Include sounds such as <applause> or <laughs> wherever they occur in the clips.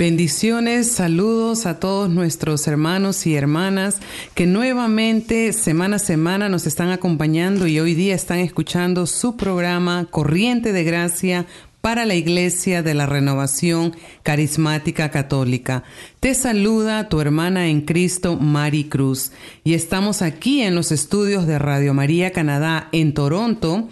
Bendiciones, saludos a todos nuestros hermanos y hermanas que nuevamente semana a semana nos están acompañando y hoy día están escuchando su programa Corriente de Gracia para la Iglesia de la Renovación Carismática Católica. Te saluda tu hermana en Cristo, Mari Cruz, y estamos aquí en los estudios de Radio María Canadá en Toronto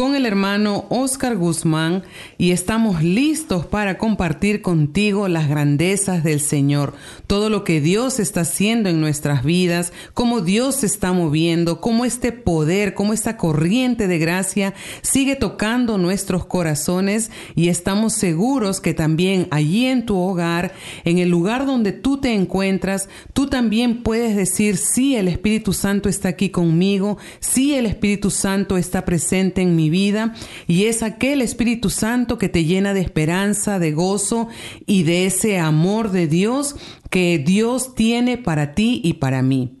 con el hermano Oscar Guzmán y estamos listos para compartir contigo las grandezas del Señor, todo lo que Dios está haciendo en nuestras vidas, cómo Dios se está moviendo, cómo este poder, cómo esta corriente de gracia sigue tocando nuestros corazones y estamos seguros que también allí en tu hogar, en el lugar donde tú te encuentras, tú también puedes decir, sí, el Espíritu Santo está aquí conmigo, sí, el Espíritu Santo está presente en mi vida y es aquel Espíritu Santo que te llena de esperanza, de gozo y de ese amor de Dios que Dios tiene para ti y para mí.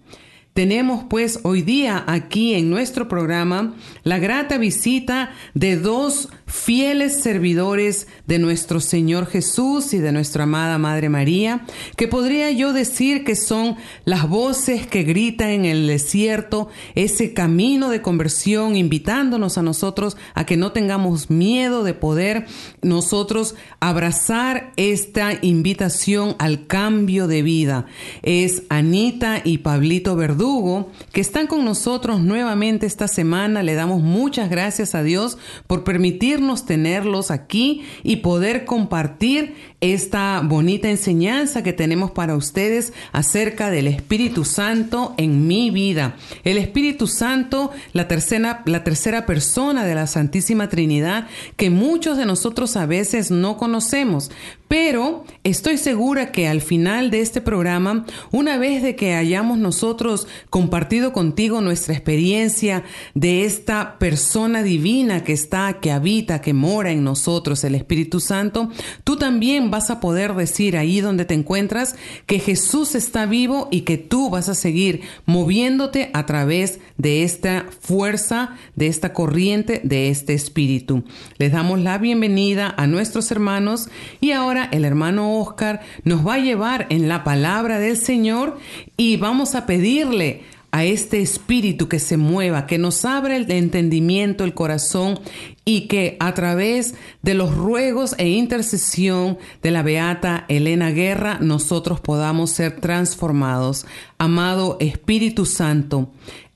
Tenemos pues hoy día aquí en nuestro programa la grata visita de dos fieles servidores de nuestro Señor Jesús y de nuestra amada Madre María, que podría yo decir que son las voces que gritan en el desierto ese camino de conversión, invitándonos a nosotros a que no tengamos miedo de poder nosotros abrazar esta invitación al cambio de vida. Es Anita y Pablito Verdugo, que están con nosotros nuevamente esta semana. Le damos muchas gracias a Dios por permitir tenerlos aquí y poder compartir esta bonita enseñanza que tenemos para ustedes acerca del Espíritu Santo en mi vida. El Espíritu Santo, la tercera, la tercera persona de la Santísima Trinidad, que muchos de nosotros a veces no conocemos, pero estoy segura que al final de este programa, una vez de que hayamos nosotros compartido contigo nuestra experiencia de esta persona divina que está, que habita, que mora en nosotros, el Espíritu Santo, tú también vas a poder decir ahí donde te encuentras que Jesús está vivo y que tú vas a seguir moviéndote a través de esta fuerza, de esta corriente, de este Espíritu. Les damos la bienvenida a nuestros hermanos y ahora el hermano Oscar nos va a llevar en la palabra del Señor y vamos a pedirle a este espíritu que se mueva, que nos abra el entendimiento, el corazón y que a través de los ruegos e intercesión de la beata Elena Guerra nosotros podamos ser transformados. Amado Espíritu Santo,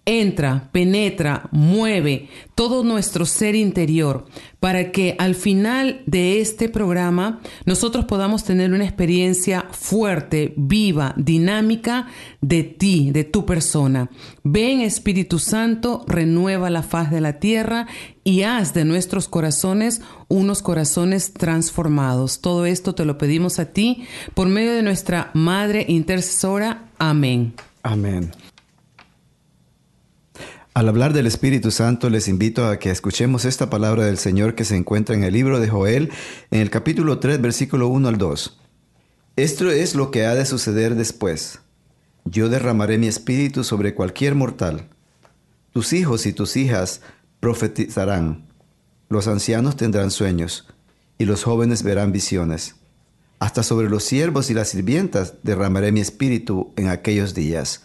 entra, penetra, mueve todo nuestro ser interior para que al final de este programa nosotros podamos tener una experiencia fuerte, viva, dinámica de ti, de tu persona. Ven Espíritu Santo, renueva la faz de la tierra y haz de nuestros corazones unos corazones transformados. Todo esto te lo pedimos a ti por medio de nuestra Madre Intercesora. Amén. Amén. Al hablar del Espíritu Santo, les invito a que escuchemos esta palabra del Señor que se encuentra en el libro de Joel, en el capítulo 3, versículo 1 al 2. Esto es lo que ha de suceder después. Yo derramaré mi espíritu sobre cualquier mortal. Tus hijos y tus hijas profetizarán. Los ancianos tendrán sueños, y los jóvenes verán visiones. Hasta sobre los siervos y las sirvientas derramaré mi espíritu en aquellos días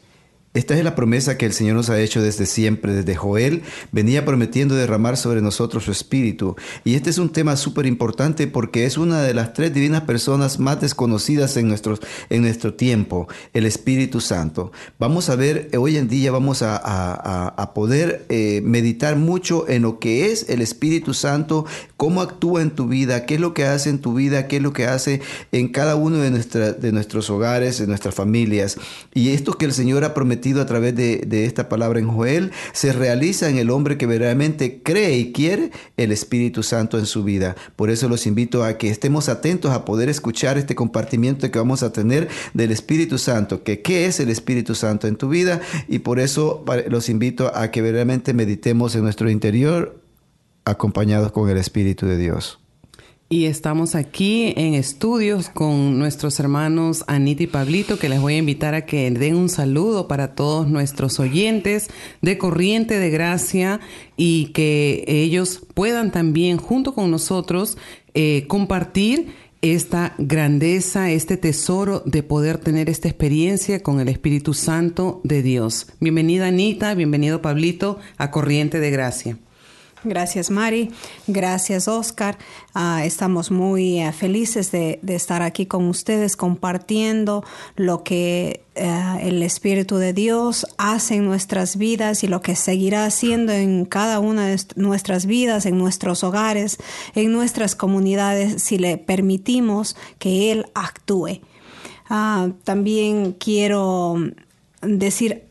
Esta es la promesa que el Señor nos ha hecho desde siempre, desde Joel, venía prometiendo derramar sobre nosotros su espíritu. Y este es un tema súper importante porque es una de las tres divinas personas más desconocidas en, nuestros, en nuestro tiempo, el Espíritu Santo. Vamos a ver, eh, hoy en día vamos a, a, poder eh, meditar mucho en lo que es el Espíritu Santo, cómo actúa en tu vida, qué es lo que hace en tu vida, qué es lo que hace en cada uno de, de nuestros hogares, de nuestras familias. Y esto que el Señor ha prometido a través de, esta palabra en Joel se realiza en el hombre que verdaderamente cree y quiere el Espíritu Santo en su vida. Por eso los invito a que estemos atentos a poder escuchar este compartimiento que vamos a tener del Espíritu Santo, que qué es el Espíritu Santo en tu vida y por eso los invito a que verdaderamente meditemos en nuestro interior acompañados con el Espíritu de Dios. Y estamos aquí en estudios con nuestros hermanos Anita y Pablito, que les voy a invitar a que den un saludo para todos nuestros oyentes de Corriente de Gracia y que ellos puedan también, junto con nosotros, eh, compartir esta grandeza, este tesoro de poder tener esta experiencia con el Espíritu Santo de Dios. Bienvenida Anita, bienvenido Pablito a Corriente de Gracia. Gracias Mari, gracias Oscar. Ah, estamos muy eh, felices de, estar aquí con ustedes compartiendo lo que eh, el Espíritu de Dios hace en nuestras vidas y lo que seguirá haciendo en cada una de nuestras vidas, en nuestros hogares, en nuestras comunidades, si le permitimos que Él actúe. Ah, también quiero decir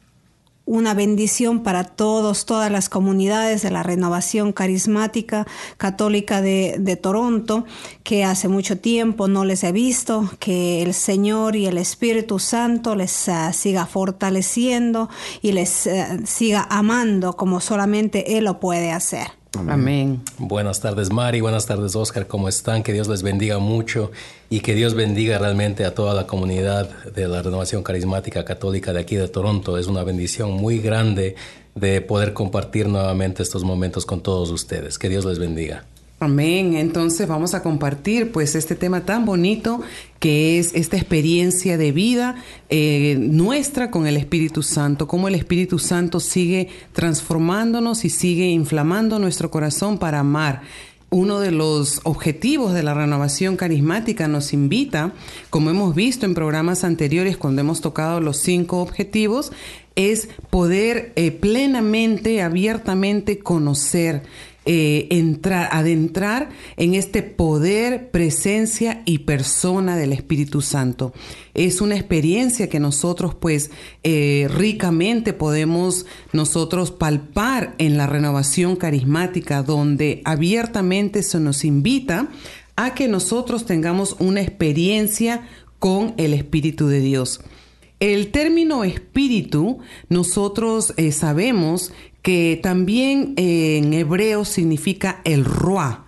una bendición para todos, todas las comunidades de la renovación carismática católica de, Toronto, que hace mucho tiempo no les he visto, que el Señor y el Espíritu Santo les ah, siga fortaleciendo y les ah, siga amando como solamente Él lo puede hacer. Amén. Buenas tardes, Mari. Buenas tardes, Oscar. ¿Cómo están? Que Dios les bendiga mucho y que Dios bendiga realmente a toda la comunidad de la Renovación Carismática Católica de aquí de Toronto. Es una bendición muy grande de poder compartir nuevamente estos momentos con todos ustedes. Que Dios les bendiga. Amén. Entonces vamos a compartir pues este tema tan bonito que es esta experiencia de vida eh, nuestra con el Espíritu Santo, cómo el Espíritu Santo sigue transformándonos y sigue inflamando nuestro corazón para amar. Uno de los objetivos de la renovación carismática nos invita, como hemos visto en programas anteriores cuando hemos tocado los cinco objetivos, es poder eh, plenamente, abiertamente conocer eh, entrar, adentrar en este poder, presencia y persona del Espíritu Santo. Es una experiencia que nosotros pues eh, ricamente podemos nosotros palpar en la renovación carismática donde abiertamente se nos invita a que nosotros tengamos una experiencia con el Espíritu de Dios. El término espíritu, nosotros eh, sabemos que también en hebreo significa el ruah,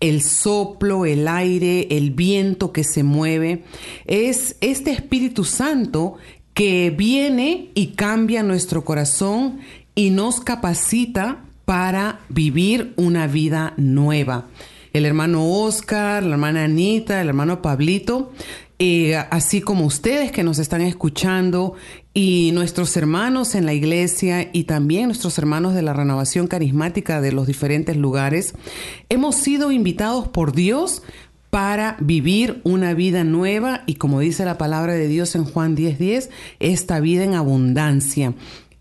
el soplo, el aire, el viento que se mueve. Es este Espíritu Santo que viene y cambia nuestro corazón y nos capacita para vivir una vida nueva. El hermano Oscar, la hermana Anita, el hermano Pablito eh, así como ustedes que nos están escuchando y nuestros hermanos en la iglesia y también nuestros hermanos de la renovación carismática de los diferentes lugares, hemos sido invitados por Dios para vivir una vida nueva y como dice la palabra de Dios en Juan 10:10, esta vida en abundancia.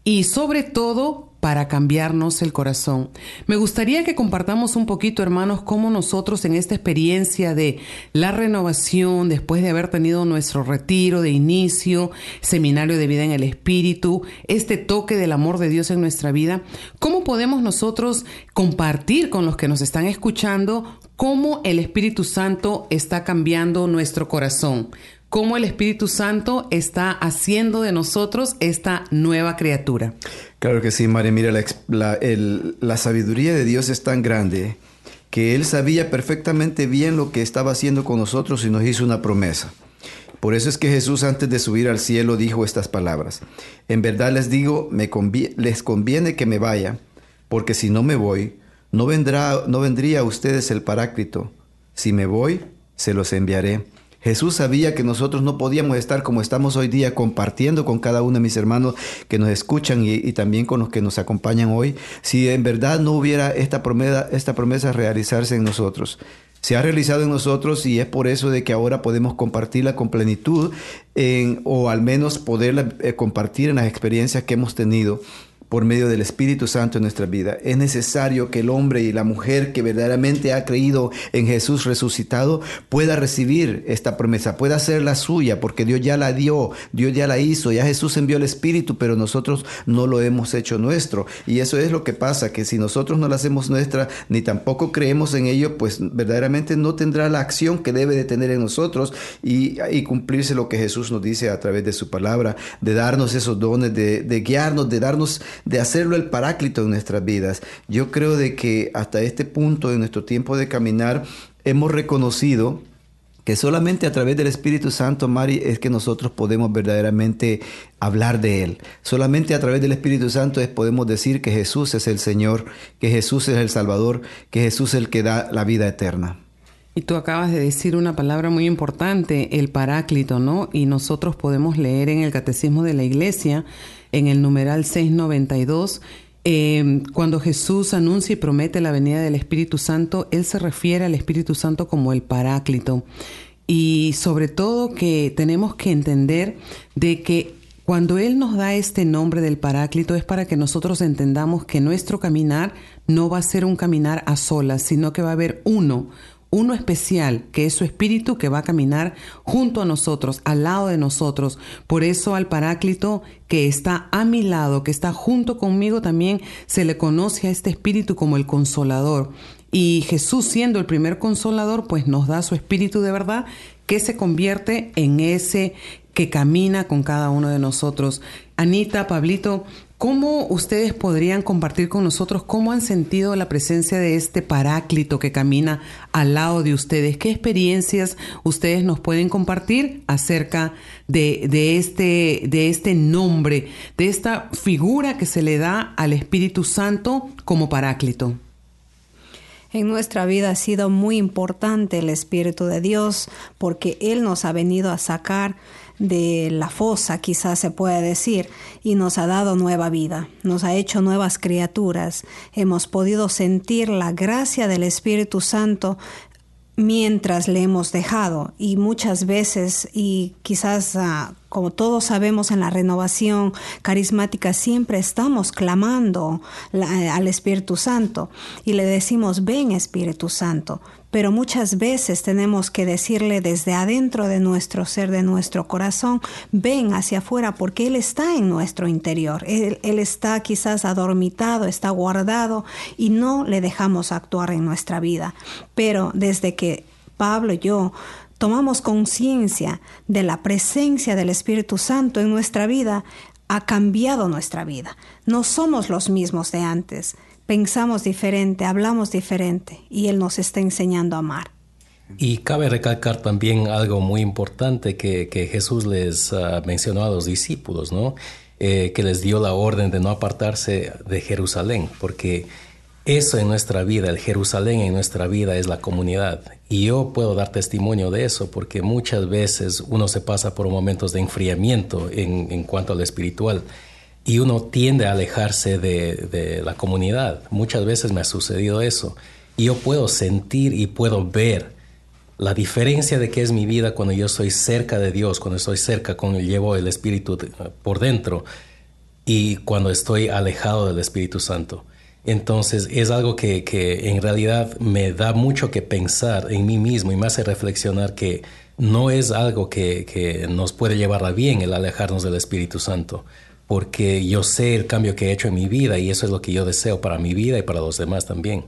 Y sobre todo para cambiarnos el corazón. Me gustaría que compartamos un poquito, hermanos, cómo nosotros en esta experiencia de la renovación, después de haber tenido nuestro retiro de inicio, seminario de vida en el Espíritu, este toque del amor de Dios en nuestra vida, cómo podemos nosotros compartir con los que nos están escuchando cómo el Espíritu Santo está cambiando nuestro corazón cómo el Espíritu Santo está haciendo de nosotros esta nueva criatura. Claro que sí, María. Mira, la, sabiduría de Dios es tan grande que Él sabía perfectamente bien lo que estaba haciendo con nosotros y nos hizo una promesa. Por eso es que Jesús antes de subir al cielo dijo estas palabras. En verdad les digo, me les conviene que me vaya, porque si no me voy, no, vendrá, no vendría a ustedes el Paráclito. Si me voy, se los enviaré. Jesús sabía que nosotros no podíamos estar como estamos hoy día compartiendo con cada uno de mis hermanos que nos escuchan y, también con los que nos acompañan hoy, si en verdad no hubiera esta promesa, esta promesa realizarse en nosotros. Se ha realizado en nosotros y es por eso de que ahora podemos compartirla con plenitud en, o al menos poderla eh, compartir en las experiencias que hemos tenido por medio del Espíritu Santo en nuestra vida. Es necesario que el hombre y la mujer que verdaderamente ha creído en Jesús resucitado pueda recibir esta promesa, pueda la suya, porque Dios ya la dio, Dios ya la hizo, ya Jesús envió el Espíritu, pero nosotros no lo hemos hecho nuestro. Y eso es lo que pasa, que si nosotros no la hacemos nuestra, ni tampoco creemos en ello, pues verdaderamente no tendrá la acción que debe de tener en nosotros y, cumplirse lo que Jesús nos dice a través de su palabra, de darnos esos dones, de guiarnos, de darnos de hacerlo el paráclito en nuestras vidas. Yo creo de que hasta este punto de nuestro tiempo de caminar hemos reconocido que solamente a través del Espíritu Santo, Mari, es que nosotros podemos verdaderamente hablar de Él. Solamente a través del Espíritu Santo es podemos decir que Jesús es el Señor, que Jesús es el Salvador, que Jesús es el que da la vida eterna. Y tú acabas de decir una palabra muy importante, el paráclito, ¿no? Y nosotros podemos leer en el Catecismo de la Iglesia en el numeral 692, em, cuando Jesús anuncia y promete la venida del Espíritu Santo, Él se refiere al Espíritu Santo como el Paráclito. Y sobre todo que tenemos que entender de que cuando Él nos da este nombre del Paráclito es para que nosotros entendamos que nuestro caminar no va a ser un caminar a solas, sino que va a haber uno, uno especial, que es su espíritu que va a caminar junto a nosotros, al lado de nosotros. Por eso al Paráclito que está a mi lado, que está junto conmigo, también se le conoce a este espíritu como el consolador. Y Jesús siendo el primer consolador, pues nos da su espíritu de verdad que se convierte en ese que camina con cada uno de nosotros. Anita, Pablito, ¿Cómo ustedes podrían compartir con nosotros cómo han sentido la presencia de este paráclito que camina al lado de ustedes? ¿Qué experiencias ustedes nos pueden compartir acerca de, este, de este nombre, de esta figura que se le da al Espíritu Santo como paráclito? En nuestra vida ha sido muy importante el Espíritu de Dios porque Él nos ha venido a sacar de la fosa, quizás se puede decir, y nos ha dado nueva vida, nos ha hecho nuevas criaturas. Hemos podido sentir la gracia del Espíritu Santo mientras le hemos dejado y muchas veces y quizás ah, como todos sabemos en la renovación carismática siempre estamos clamando al Espíritu Santo y le decimos ven Espíritu Santo pero muchas veces tenemos que decirle desde adentro de nuestro ser, de nuestro corazón, ven hacia afuera porque Él está en nuestro interior. Él, él, está quizás adormitado, está guardado y no le dejamos actuar en nuestra vida. Pero desde que Pablo y yo tomamos conciencia de la presencia del Espíritu Santo en nuestra vida, ha cambiado nuestra vida. No somos los mismos de antes pensamos diferente, hablamos diferente y Él nos está enseñando a amar. Y cabe recalcar también algo muy importante que, Jesús les ah, mencionó a los discípulos, ¿no? Eh, que les dio la orden de no apartarse de Jerusalén, porque eso en nuestra vida, el Jerusalén en nuestra vida es la comunidad. Y yo puedo dar testimonio de eso, porque muchas veces uno se pasa por momentos de enfriamiento en, en cuanto al espiritual y uno tiende a alejarse de, la comunidad. Muchas veces me ha sucedido eso. Y yo puedo sentir y puedo ver la diferencia de qué es mi vida cuando yo estoy cerca de Dios, cuando estoy cerca, cuando llevo el Espíritu por dentro y cuando estoy alejado del Espíritu Santo. Entonces es algo que, en realidad me da mucho que pensar en mí mismo y me hace reflexionar que no es algo que, que nos puede llevar a bien el alejarnos del Espíritu Santo porque yo sé el cambio que he hecho en mi vida y eso es lo que yo deseo para mi vida y para los demás también.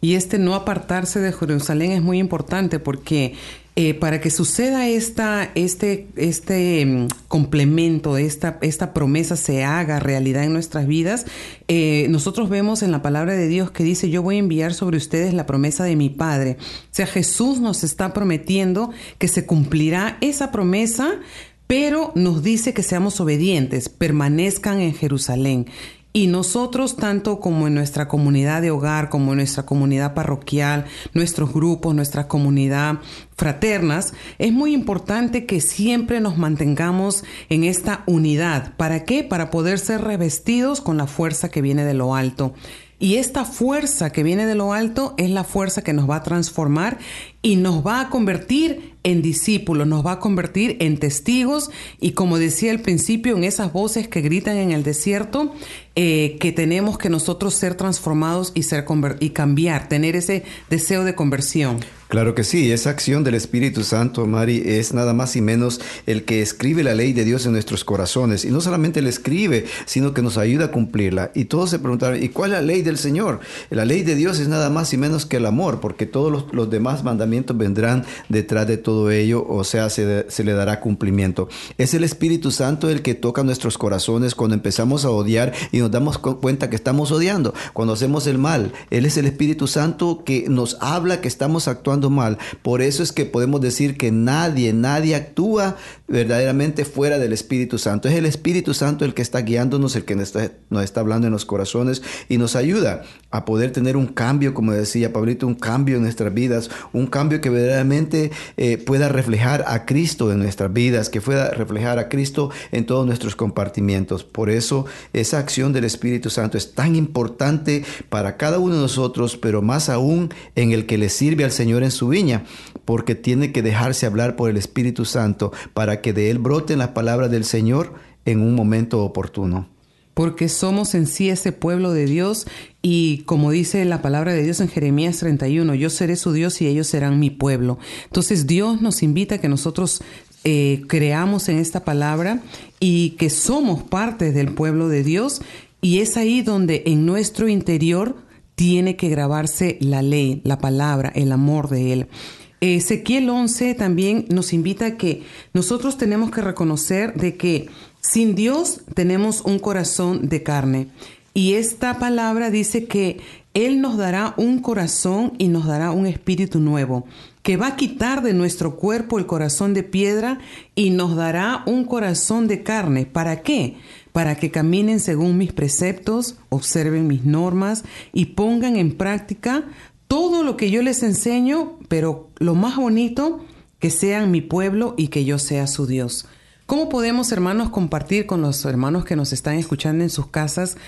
Y este no apartarse de Jerusalén es muy importante porque eh, para que suceda esta, este, este mm, complemento, esta, esta promesa se haga realidad en nuestras vidas, eh, nosotros vemos en la palabra de Dios que dice, yo voy a enviar sobre ustedes la promesa de mi Padre. O sea, Jesús nos está prometiendo que se cumplirá esa promesa pero nos dice que seamos obedientes, permanezcan en Jerusalén. Y nosotros, tanto como en nuestra comunidad de hogar, como en nuestra comunidad parroquial, nuestros grupos, nuestra comunidad fraternas, es muy importante que siempre nos mantengamos en esta unidad. ¿Para qué? Para poder ser revestidos con la fuerza que viene de lo alto. Y esta fuerza que viene de lo alto es la fuerza que nos va a transformar y nos va a convertir en discípulos, nos va a convertir en testigos y como decía al principio, en esas voces que gritan en el desierto, eh, que tenemos que nosotros ser transformados y, ser y cambiar, tener ese deseo de conversión. Claro que sí, esa acción del Espíritu Santo, Mari, es nada más y menos el que escribe la ley de Dios en nuestros corazones. Y no solamente la escribe, sino que nos ayuda a cumplirla. Y todos se preguntaron, ¿y cuál es la ley del Señor? La ley de Dios es nada más y menos que el amor, porque todos los, los demás mandamientos vendrán detrás de todo ello, o sea, se, se le dará cumplimiento. Es el Espíritu Santo el que toca nuestros corazones cuando empezamos a odiar y nos damos cuenta que estamos odiando, cuando hacemos el mal. Él es el Espíritu Santo que nos habla que estamos actuando mal. Por eso es que podemos decir que nadie, nadie actúa verdaderamente fuera del Espíritu Santo. Es el Espíritu Santo el que está guiándonos, el que nos está, hablando en los corazones y nos ayuda a poder tener un cambio, como decía Pablito, un cambio en nuestras vidas, un cambio que verdaderamente eh, pueda reflejar a Cristo en nuestras vidas, que pueda reflejar a Cristo en todos nuestros compartimientos. Por eso esa acción del Espíritu Santo es tan importante para cada uno de nosotros, pero más aún en el que le sirve al Señor en su viña, porque tiene que dejarse hablar por el Espíritu Santo para que de él broten las palabras del Señor en un momento oportuno. Porque somos en sí ese pueblo de Dios y como dice la palabra de Dios en Jeremías 31, yo seré su Dios y ellos serán mi pueblo. Entonces Dios nos invita a que nosotros eh, creamos en esta palabra y que somos parte del pueblo de Dios y es ahí donde en nuestro interior tiene que grabarse la ley, la palabra, el amor de Él. Ezequiel 11 también nos invita a que nosotros tenemos que reconocer de que sin Dios tenemos un corazón de carne. Y esta palabra dice que Él nos dará un corazón y nos dará un espíritu nuevo, que va a quitar de nuestro cuerpo el corazón de piedra y nos dará un corazón de carne. ¿Para qué? para que caminen según mis preceptos, observen mis normas y pongan en práctica todo lo que yo les enseño, pero lo más bonito, que sean mi pueblo y que yo sea su Dios. ¿Cómo podemos, hermanos, compartir con los hermanos que nos están escuchando en sus casas?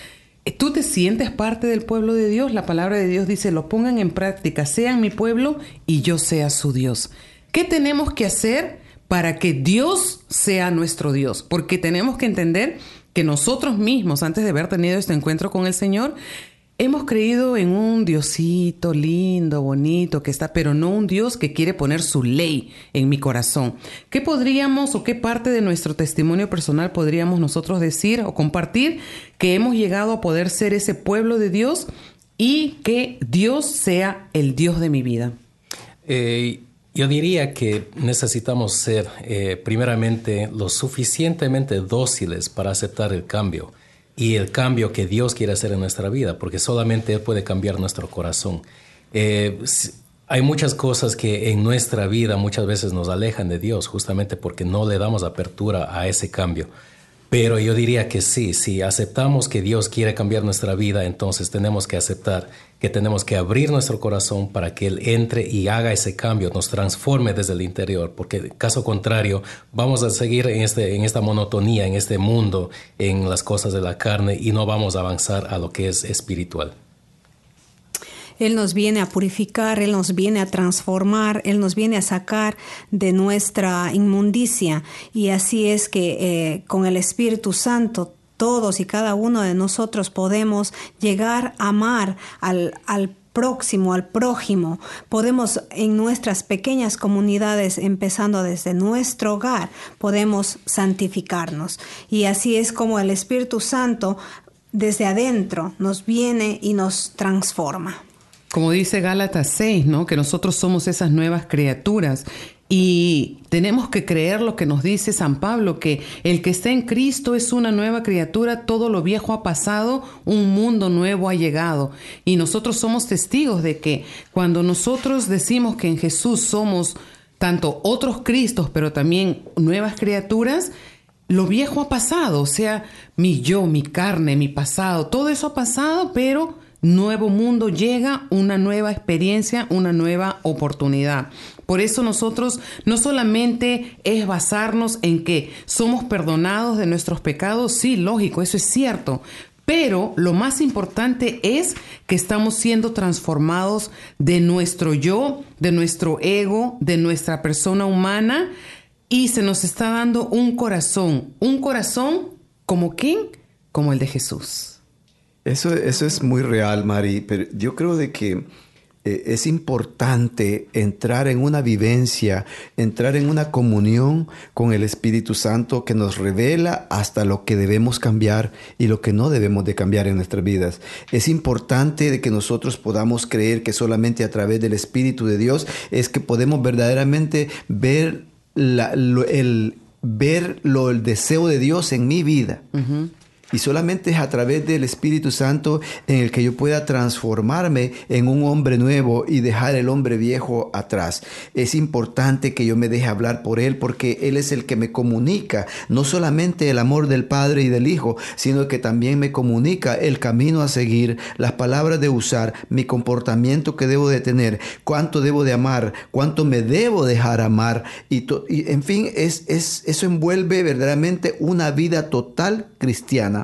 ¿Tú te sientes parte del pueblo de Dios? La palabra de Dios dice, lo pongan en práctica, sean mi pueblo y yo sea su Dios. ¿Qué tenemos que hacer para que Dios sea nuestro Dios? Porque tenemos que entender que nosotros mismos, antes de haber tenido este encuentro con el Señor, hemos creído en un Diosito lindo, bonito, que está, pero no un Dios que quiere poner su ley en mi corazón. ¿Qué podríamos o qué parte de nuestro testimonio personal podríamos nosotros decir o compartir que hemos llegado a poder ser ese pueblo de Dios y que Dios sea el Dios de mi vida? Eh, yo diría que necesitamos ser eh, primeramente lo suficientemente dóciles para aceptar el cambio y el cambio que Dios quiere hacer en nuestra vida, porque solamente Él puede cambiar nuestro corazón. Eh, hay muchas cosas que en nuestra vida muchas veces nos alejan de Dios, justamente porque no le damos apertura a ese cambio. Pero yo diría que sí, si aceptamos que Dios quiere cambiar nuestra vida, entonces tenemos que aceptar que tenemos que abrir nuestro corazón para que Él entre y haga ese cambio, nos transforme desde el interior, porque caso contrario vamos a seguir en, este, en esta monotonía, en este mundo, en las cosas de la carne y no vamos a avanzar a lo que es espiritual. Él nos viene a purificar, Él nos viene a transformar, Él nos viene a sacar de nuestra inmundicia. Y así es que eh, con el Espíritu Santo todos y cada uno de nosotros podemos llegar a amar al, al próximo, al prójimo. Podemos en nuestras pequeñas comunidades, empezando desde nuestro hogar, podemos santificarnos. Y así es como el Espíritu Santo desde adentro nos viene y nos transforma. Como dice Gálatas 6, ¿no? Que nosotros somos esas nuevas criaturas y tenemos que creer lo que nos dice San Pablo, que el que está en Cristo es una nueva criatura, todo lo viejo ha pasado, un mundo nuevo ha llegado. Y nosotros somos testigos de que cuando nosotros decimos que en Jesús somos tanto otros Cristos, pero también nuevas criaturas, lo viejo ha pasado, o sea, mi yo, mi carne, mi pasado, todo eso ha pasado, pero nuevo mundo llega, una nueva experiencia, una nueva oportunidad. Por eso nosotros no solamente es basarnos en que somos perdonados de nuestros pecados, sí, lógico, eso es cierto, pero lo más importante es que estamos siendo transformados de nuestro yo, de nuestro ego, de nuestra persona humana y se nos está dando un corazón, un corazón como quién, como el de Jesús. Eso, eso es muy real, Mari, pero yo creo de que eh, es importante entrar en una vivencia, entrar en una comunión con el Espíritu Santo que nos revela hasta lo que debemos cambiar y lo que no debemos de cambiar en nuestras vidas. Es importante de que nosotros podamos creer que solamente a través del Espíritu de Dios es que podemos verdaderamente ver el, ver lo, el deseo de Dios en mi vida. Y solamente es a través del Espíritu Santo en el que yo pueda transformarme en un hombre nuevo y dejar el hombre viejo atrás. Es importante que yo me deje hablar por Él porque Él es el que me comunica no solamente el amor del Padre y del Hijo, sino que también me comunica el camino a seguir, las palabras de usar, mi comportamiento que debo de tener, cuánto debo de amar, cuánto me debo dejar amar. Y, en fin, es, es, eso envuelve verdaderamente una vida total cristiana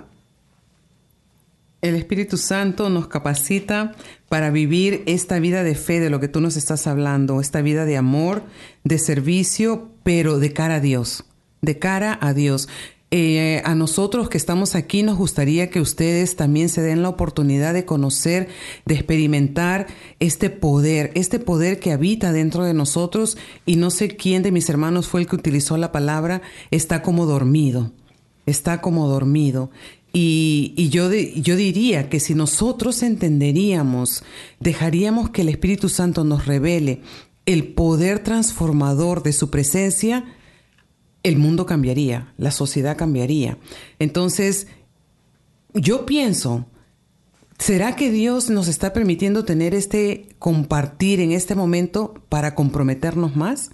el Espíritu Santo nos capacita para vivir esta vida de fe de lo que tú nos estás hablando, esta vida de amor, de servicio, pero de cara a Dios, de cara a Dios. Eh, a nosotros que estamos aquí nos gustaría que ustedes también se den la oportunidad de conocer, de experimentar este poder, este poder que habita dentro de nosotros y no sé quién de mis hermanos fue el que utilizó la palabra, está como dormido, está como dormido. Y, yo, yo diría que si nosotros entenderíamos, dejaríamos que el Espíritu Santo nos revele el poder transformador de su presencia, el mundo cambiaría, la sociedad cambiaría. Entonces, yo pienso, ¿será que Dios nos está permitiendo tener este compartir en este momento para comprometernos más?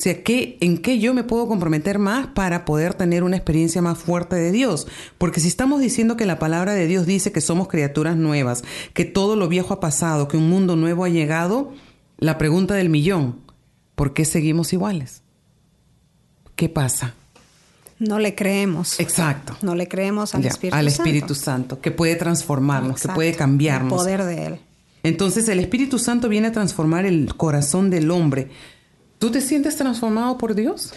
O sea, ¿en qué yo me puedo comprometer más para poder tener una experiencia más fuerte de Dios? Porque si estamos diciendo que la palabra de Dios dice que somos criaturas nuevas, que todo lo viejo ha pasado, que un mundo nuevo ha llegado, la pregunta del millón, ¿por qué seguimos iguales? ¿Qué pasa? No le creemos. Exacto. No le creemos al Espíritu Santo. Al Espíritu Santo, que puede transformarnos, que puede cambiarnos. El poder de Él. Entonces el Espíritu Santo viene a transformar el corazón del hombre ¿Tú te sientes transformado por Dios?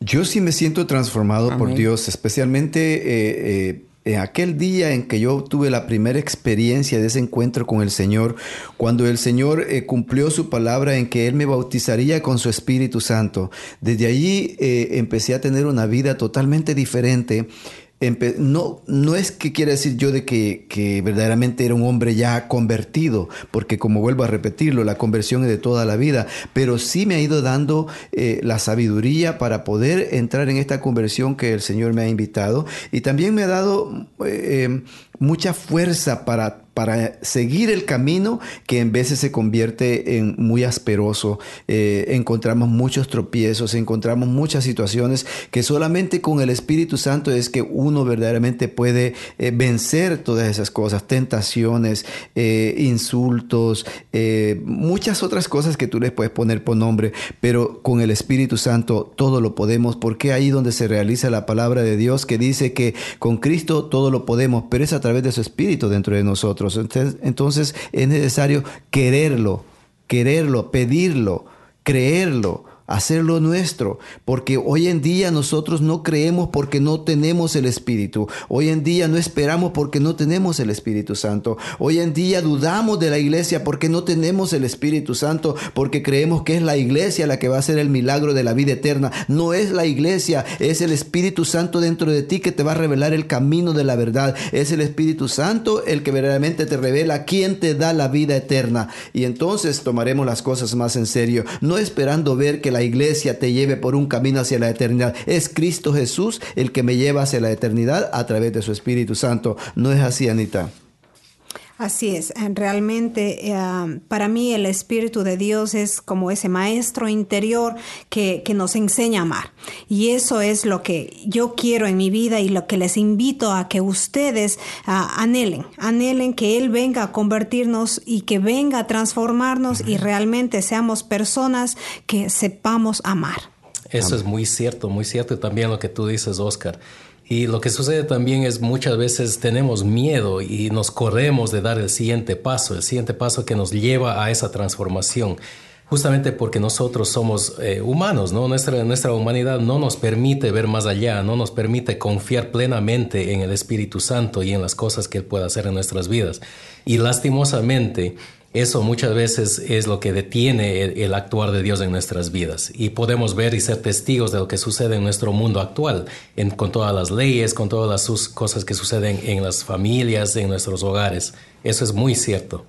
Yo sí me siento transformado por Dios, especialmente eh, eh, en aquel día en que yo tuve la primera experiencia de ese encuentro con el Señor, cuando el Señor eh, cumplió su palabra en que Él me bautizaría con su Espíritu Santo. Desde allí empecé a tener una vida totalmente diferente no, no es que quiera decir yo de que, verdaderamente era un hombre ya convertido, porque como vuelvo a repetirlo, la conversión es de toda la vida, pero sí me ha ido dando eh, la sabiduría para poder entrar en esta conversión que el Señor me ha invitado y también me ha dado eh, mucha fuerza para para seguir el camino que en veces se convierte en muy asperoso. Eh, encontramos muchos tropiezos, encontramos muchas situaciones que solamente con el Espíritu Santo es que uno verdaderamente puede eh, vencer todas esas cosas, tentaciones, eh, insultos, muchas otras cosas que tú les puedes poner por nombre, pero con el Espíritu Santo todo lo podemos, porque ahí donde se realiza la palabra de Dios que dice que con Cristo todo lo podemos, pero es a través de su Espíritu dentro de nosotros. Entonces, es necesario quererlo, quererlo, pedirlo, creerlo hacerlo nuestro, porque hoy en día nosotros no creemos porque no tenemos el Espíritu, hoy en día no esperamos porque no tenemos el Espíritu Santo, hoy en día dudamos de la iglesia porque no tenemos el Espíritu Santo, porque creemos que es la iglesia la que va a hacer el milagro de la vida eterna, no es la iglesia, es el Espíritu Santo dentro de ti que te va a revelar el camino de la verdad, es el Espíritu Santo el que verdaderamente te revela quién te da la vida eterna. Y entonces tomaremos las cosas más en serio, no esperando ver que la iglesia te lleve por un camino hacia la eternidad. Es Cristo Jesús el que me lleva hacia la eternidad a través de su Espíritu Santo. ¿No es así, Anita? Así es, realmente eh, para mí el Espíritu de Dios es como ese maestro interior que, nos enseña a amar. Y eso es lo que yo quiero en mi vida y lo que les invito a que ustedes ah, anhelen, anhelen que Él venga a convertirnos y que venga a transformarnos y realmente seamos personas que sepamos amar. Eso es muy cierto, muy cierto. Y también lo que tú dices, Oscar. Y lo que sucede también es muchas veces tenemos miedo y nos corremos de dar el siguiente paso, el siguiente paso que nos lleva a esa transformación. Justamente porque nosotros somos eh, humanos, ¿no? Nuestra, nuestra humanidad no nos permite ver más allá, no nos permite confiar plenamente en el Espíritu Santo y en las cosas que Él puede hacer en nuestras vidas. Y lastimosamente, eso muchas veces es lo que detiene el, actuar de Dios en nuestras vidas y podemos ver y ser testigos de lo que sucede en nuestro mundo actual, con todas las leyes, con todas las cosas que suceden en las familias, en nuestros hogares. Eso es muy cierto.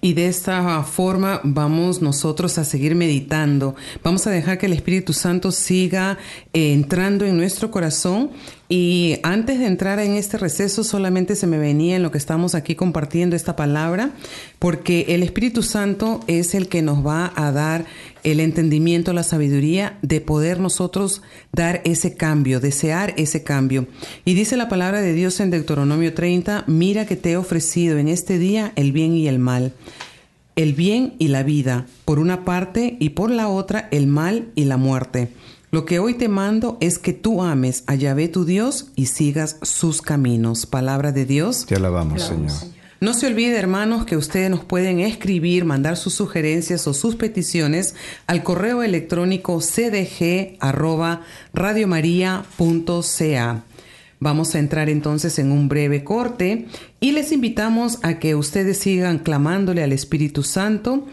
Y de esta forma vamos nosotros a seguir meditando. Vamos a dejar que el Espíritu Santo siga eh, entrando en nuestro corazón. Y antes de entrar en este receso, solamente se me venía en lo que estamos aquí compartiendo esta palabra, porque el Espíritu Santo es el que nos va a dar el entendimiento, la sabiduría de poder nosotros dar ese cambio, desear ese cambio. Y dice la palabra de Dios en Deuteronomio 30, mira que te he ofrecido en este día el bien y el mal, el bien y la vida, por una parte, y por la otra el mal y la muerte. Lo que hoy te mando es que tú ames a Yahvé tu Dios y sigas sus caminos. Palabra de Dios. Te alabamos, Señor. No se olvide, hermanos, que ustedes nos pueden escribir, mandar sus sugerencias o sus peticiones al correo electrónico cdg@radiomaria.ca. Vamos a entrar entonces en un breve corte y les invitamos a que ustedes sigan clamándole al Espíritu Santo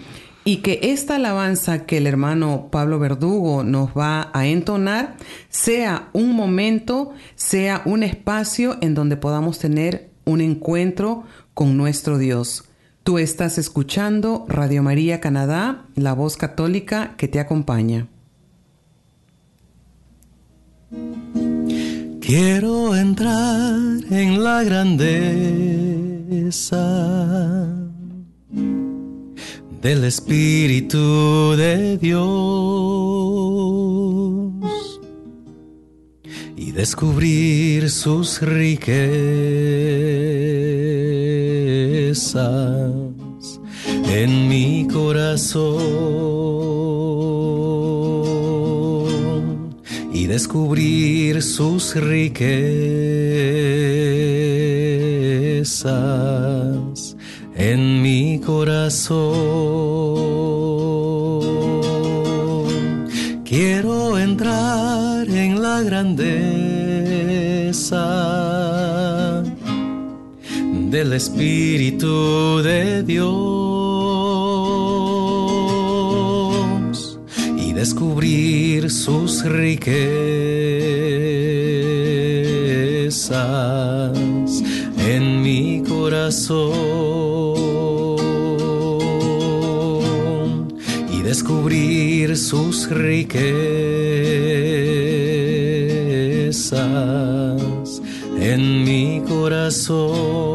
y que esta alabanza que el hermano Pablo Verdugo nos va a entonar sea un momento, sea un espacio en donde podamos tener un encuentro con nuestro Dios. Tú estás escuchando Radio María Canadá, la voz católica que te acompaña. Quiero entrar en la grandeza del Espíritu de Dios y descubrir sus riquezas en mi corazón y descubrir sus riquezas en mi corazón. Quiero entrar en la grandeza del Espíritu de Dios y descubrir sus riquezas en mi corazón y descubrir sus riquezas en mi corazón.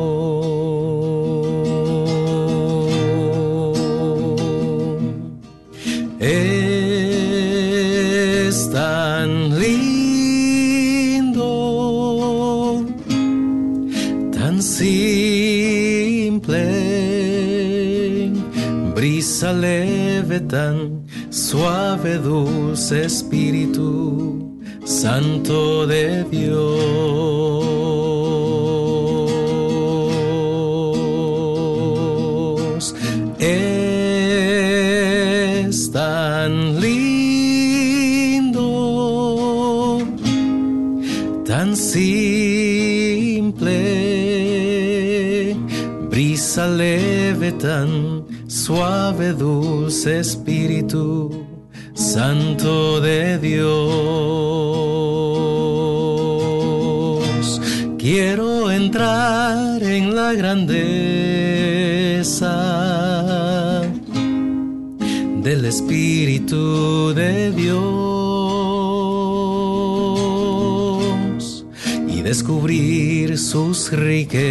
Espíritu Santo de Dios. Es tan lindo, tan simple, brisa leve tan suave, dulce Espíritu Santo de Dios. Quiero entrar en la grandeza del Espíritu de Dios y descubrir sus riquezas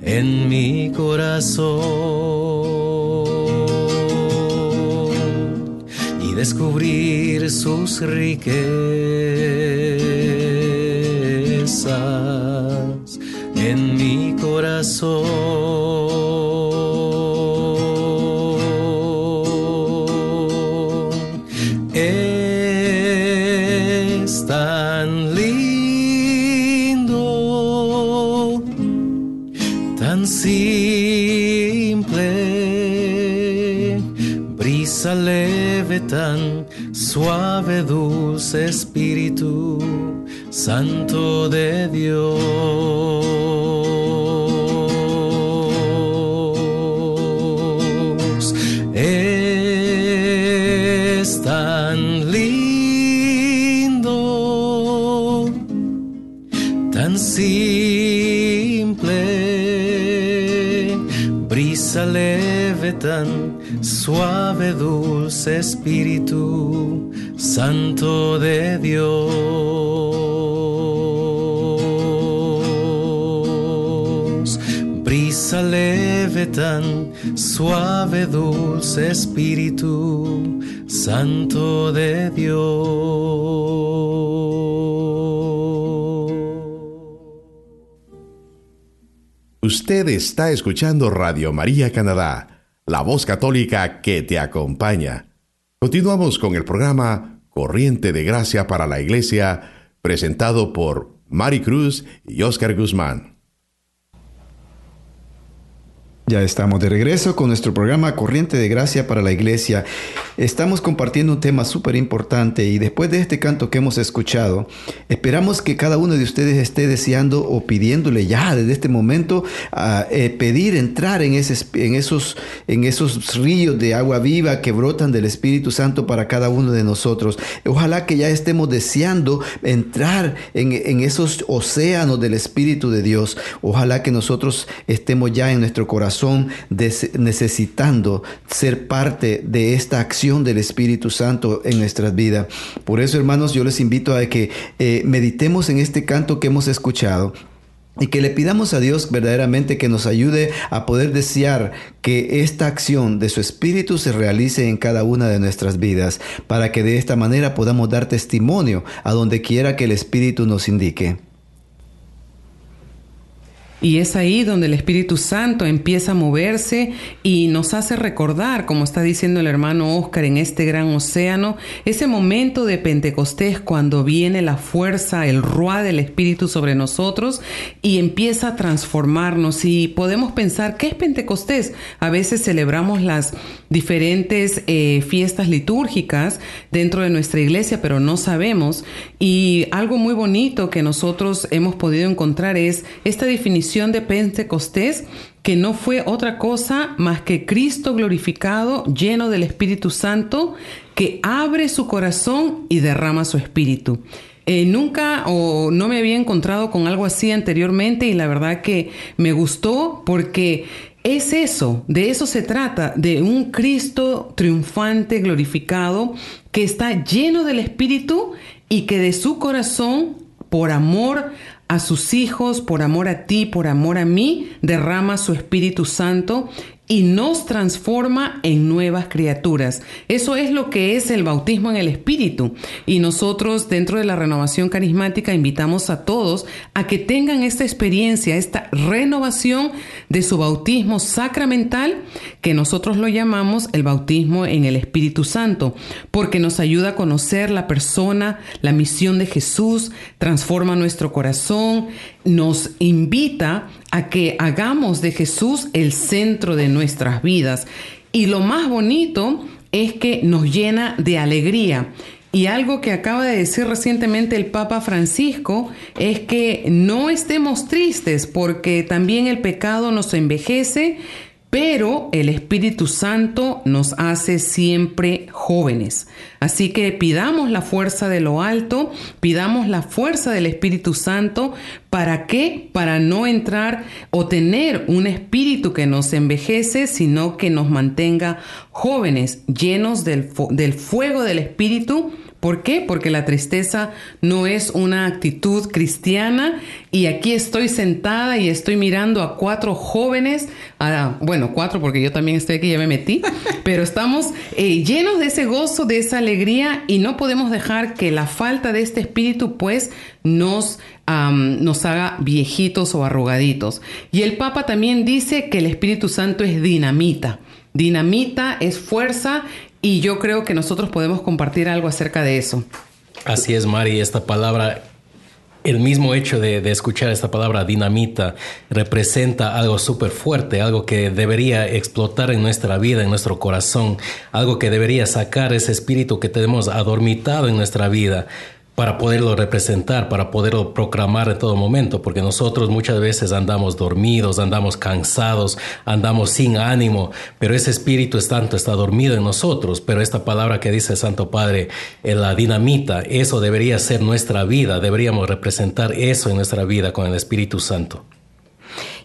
en mi corazón descubrir sus riquezas en mi corazón. Santo de Dios. Es tan lindo, tan simple, brisa leve tan suave, dulce Espíritu Santo de Dios. Tan suave, dulce Espíritu Santo de Dios. Usted está escuchando Radio María Canadá la voz católica que te acompaña. Continuamos con el programa Corriente de Gracia para la Iglesia, presentado por Mari Cruz y Oscar Guzmán. Ya estamos de regreso con nuestro programa Corriente de Gracia para la Iglesia. Estamos compartiendo un tema súper importante y después de este canto que hemos escuchado, esperamos que cada uno de ustedes esté deseando o pidiéndole ya desde este momento a eh, pedir entrar en, ese, en, esos, en esos ríos de agua viva que brotan del Espíritu Santo para cada uno de nosotros. Ojalá que ya estemos deseando entrar en, en esos océanos del Espíritu de Dios. Ojalá que nosotros estemos ya en nuestro corazón son necesitando ser parte de esta acción del Espíritu Santo en nuestras vidas. Por eso, hermanos, yo les invito a que eh, meditemos en este canto que hemos escuchado y que le pidamos a Dios verdaderamente que nos ayude a poder desear que esta acción de su Espíritu se realice en cada una de nuestras vidas, para que de esta manera podamos dar testimonio a donde quiera que el Espíritu nos indique. Y es ahí donde el Espíritu Santo empieza a moverse y nos hace recordar, como está diciendo el hermano Oscar en este gran océano, ese momento de Pentecostés cuando viene la fuerza, el ruá del Espíritu sobre nosotros y empieza a transformarnos. Y podemos pensar, ¿qué es Pentecostés? A veces celebramos las diferentes eh, fiestas litúrgicas dentro de nuestra iglesia, pero no sabemos. Y algo muy bonito que nosotros hemos podido encontrar es esta definición de Pentecostés que no fue otra cosa más que Cristo glorificado, lleno del Espíritu Santo, que abre su corazón y derrama su espíritu. Eh, nunca o no me había encontrado con algo así anteriormente y la verdad que me gustó porque es eso, de eso se trata, de un Cristo triunfante, glorificado, que está lleno del Espíritu y que de su corazón, por amor a sus hijos, por amor a ti, por amor a mí, derrama su Espíritu Santo y nos transforma en nuevas criaturas. Eso es lo que es el bautismo en el Espíritu. Y nosotros dentro de la renovación carismática invitamos a todos a que tengan esta experiencia, esta renovación de su bautismo sacramental, que nosotros lo llamamos el bautismo en el Espíritu Santo, porque nos ayuda a conocer la persona, la misión de Jesús, transforma nuestro corazón, nos invita a que hagamos de Jesús el centro de nuestras vidas. Y lo más bonito es que nos llena de alegría. Y algo que acaba de decir recientemente el Papa Francisco es que no estemos tristes porque también el pecado nos envejece, pero el Espíritu Santo nos hace siempre jóvenes. Así que pidamos la fuerza de lo alto, pidamos la fuerza del Espíritu Santo. ¿Para qué? Para no entrar o tener un espíritu que nos envejece, sino que nos mantenga jóvenes, llenos del, del fuego del Espíritu ¿Por qué? Porque la tristeza no es una actitud cristiana y aquí estoy sentada y estoy mirando a cuatro jóvenes, bueno, cuatro porque yo también estoy aquí, ya me metí, <laughs> pero estamos eh, llenos de ese gozo, de esa alegría y no podemos dejar que la falta de este espíritu pues nos, nos haga viejitos o arrugaditos. Y el Papa también dice que el Espíritu Santo es dinamita. Dinamita es fuerza y yo creo que nosotros podemos compartir algo acerca de eso. Así es, Mari, esta palabra el mismo hecho de, escuchar esta palabra dinamita representa algo súper fuerte, algo que debería explotar en nuestra vida, en nuestro corazón, algo que debería sacar ese espíritu que tenemos adormitado en nuestra vida para poderlo representar, para poderlo proclamar en todo momento, porque nosotros muchas veces andamos dormidos, andamos cansados, andamos sin ánimo, pero ese Espíritu Santo está dormido en nosotros, pero esta palabra que dice el Santo Padre, en la dinamita, eso debería ser nuestra vida, deberíamos representar eso en nuestra vida con el Espíritu Santo.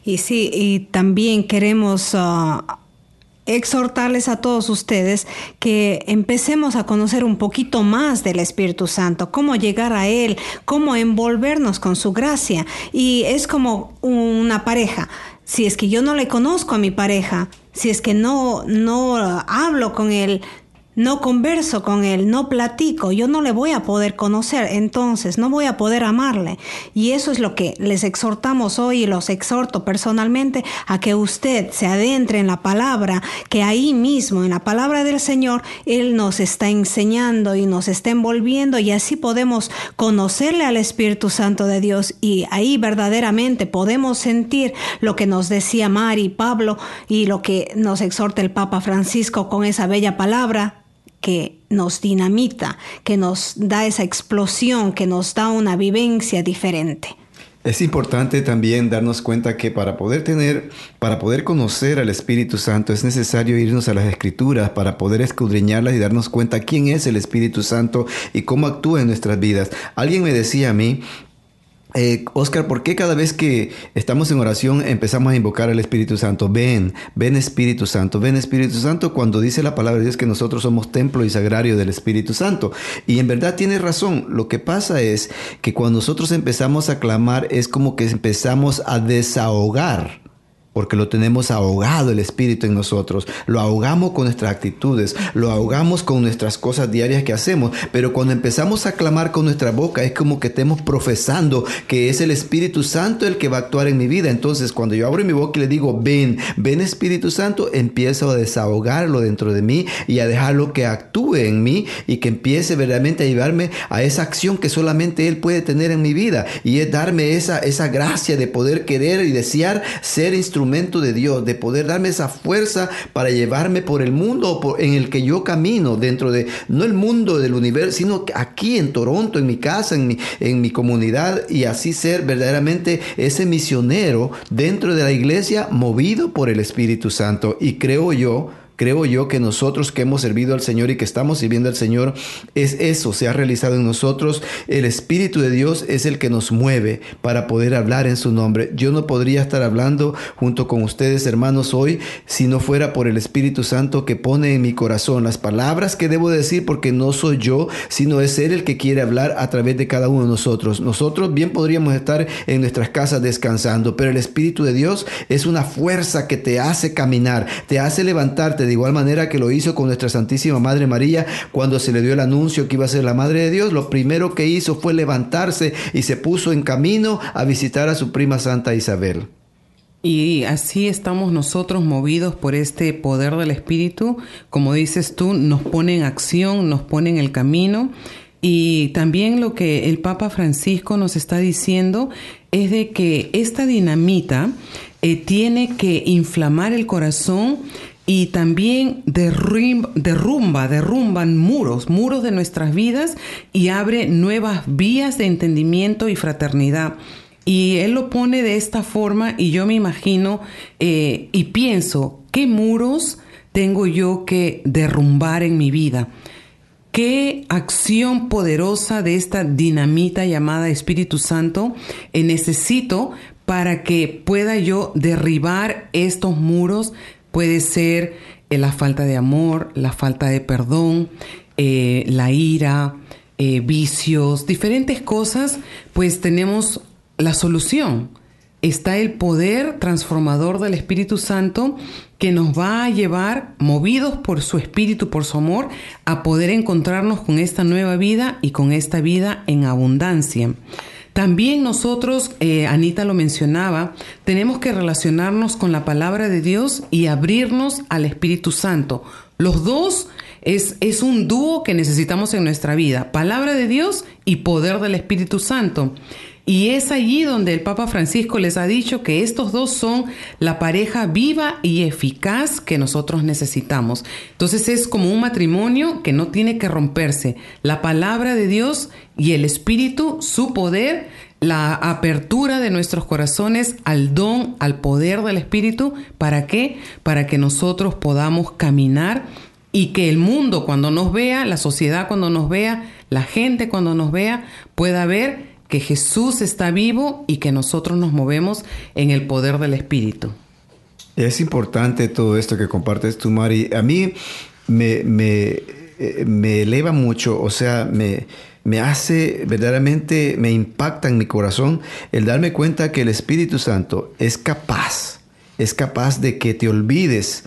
Y sí, y también queremos... Ah, exhortarles a todos ustedes que empecemos a conocer un poquito más del Espíritu Santo, cómo llegar a Él, cómo envolvernos con su gracia. Y es como una pareja. Si es que yo no le conozco a mi pareja, si es que no, no hablo con él, no converso con él, no platico, yo no le voy a poder conocer, entonces no voy a poder amarle. Y eso es lo que les exhortamos hoy y los exhorto personalmente a que usted se adentre en la palabra, que ahí mismo, en la palabra del Señor, Él nos está enseñando y nos está envolviendo y así podemos conocerle al Espíritu Santo de Dios y ahí verdaderamente podemos sentir lo que nos decía Mari, Pablo y lo que nos exhorta el Papa Francisco con esa bella palabra que nos dinamita, que nos da esa explosión, que nos da una vivencia diferente. Es importante también darnos cuenta que para poder tener, para poder conocer al Espíritu Santo es necesario irnos a las Escrituras para poder escudriñarlas y darnos cuenta quién es el Espíritu Santo y cómo actúa en nuestras vidas. Alguien me decía a mí eh, Oscar, ¿por qué cada vez que estamos en oración empezamos a invocar al Espíritu Santo? Ven, ven Espíritu Santo, ven Espíritu Santo cuando dice la palabra de Dios que nosotros somos templo y sagrario del Espíritu Santo. Y en verdad tiene razón. Lo que pasa es que cuando nosotros empezamos a clamar es como que empezamos a desahogar porque lo tenemos ahogado el Espíritu en nosotros. Lo ahogamos con nuestras actitudes, lo ahogamos con nuestras cosas diarias que hacemos. Pero cuando empezamos a clamar con nuestra boca, es como que estemos profesando que es el Espíritu Santo el que va a actuar en mi vida. Entonces, cuando yo abro mi boca y le digo, ven, ven Espíritu Santo, empiezo a desahogarlo dentro de mí y a dejarlo que actúe en mí y que empiece verdaderamente a llevarme a esa acción que solamente Él puede tener en mi vida. Y es darme esa, esa gracia de poder querer y desear ser instrumento de Dios, de poder darme esa fuerza para llevarme por el mundo en el que yo camino, dentro de, no el mundo del universo, sino aquí en Toronto, en mi casa, en mi, en mi comunidad, y así ser verdaderamente ese misionero dentro de la iglesia movido por el Espíritu Santo. Y creo yo, Creo yo que nosotros que hemos servido al Señor y que estamos sirviendo al Señor, es eso, se ha realizado en nosotros. El Espíritu de Dios es el que nos mueve para poder hablar en su nombre. Yo no podría estar hablando junto con ustedes, hermanos, hoy si no fuera por el Espíritu Santo que pone en mi corazón las palabras que debo decir, porque no soy yo, sino es Él el que quiere hablar a través de cada uno de nosotros. Nosotros bien podríamos estar en nuestras casas descansando, pero el Espíritu de Dios es una fuerza que te hace caminar, te hace levantarte de igual manera que lo hizo con nuestra Santísima Madre María cuando se le dio el anuncio que iba a ser la Madre de Dios. Lo primero que hizo fue levantarse y se puso en camino a visitar a su prima Santa Isabel. Y así estamos nosotros movidos por este poder del Espíritu. Como dices tú, nos pone en acción, nos pone en el camino. Y también lo que el Papa Francisco nos está diciendo es de que esta dinamita eh, tiene que inflamar el corazón y también derrumba, derrumban muros, muros de nuestras vidas y abre nuevas vías de entendimiento y fraternidad. Y él lo pone de esta forma y yo me imagino eh, y pienso, ¿qué muros tengo yo que derrumbar en mi vida? ¿Qué acción poderosa de esta dinamita llamada Espíritu Santo necesito para que pueda yo derribar estos muros Puede ser eh, la falta de amor, la falta de perdón, eh, la ira, eh, vicios, diferentes cosas, pues tenemos la solución. Está el poder transformador del Espíritu Santo que nos va a llevar, movidos por su Espíritu, por su amor, a poder encontrarnos con esta nueva vida y con esta vida en abundancia. También nosotros, eh, Anita lo mencionaba, tenemos que relacionarnos con la palabra de Dios y abrirnos al Espíritu Santo. Los dos es, es un dúo que necesitamos en nuestra vida, palabra de Dios y poder del Espíritu Santo. Y es allí donde el Papa Francisco les ha dicho que estos dos son la pareja viva y eficaz que nosotros necesitamos. Entonces es como un matrimonio que no tiene que romperse. La palabra de Dios y el Espíritu, su poder, la apertura de nuestros corazones al don, al poder del Espíritu. ¿Para qué? Para que nosotros podamos caminar y que el mundo cuando nos vea, la sociedad cuando nos vea, la gente cuando nos vea, pueda ver que Jesús está vivo y que nosotros nos movemos en el poder del Espíritu. Es importante todo esto que compartes tú, Mari. A mí me, me, eh, me eleva mucho, o sea, me, me hace verdaderamente, me impacta en mi corazón el darme cuenta que el Espíritu Santo es capaz, es capaz de que te olvides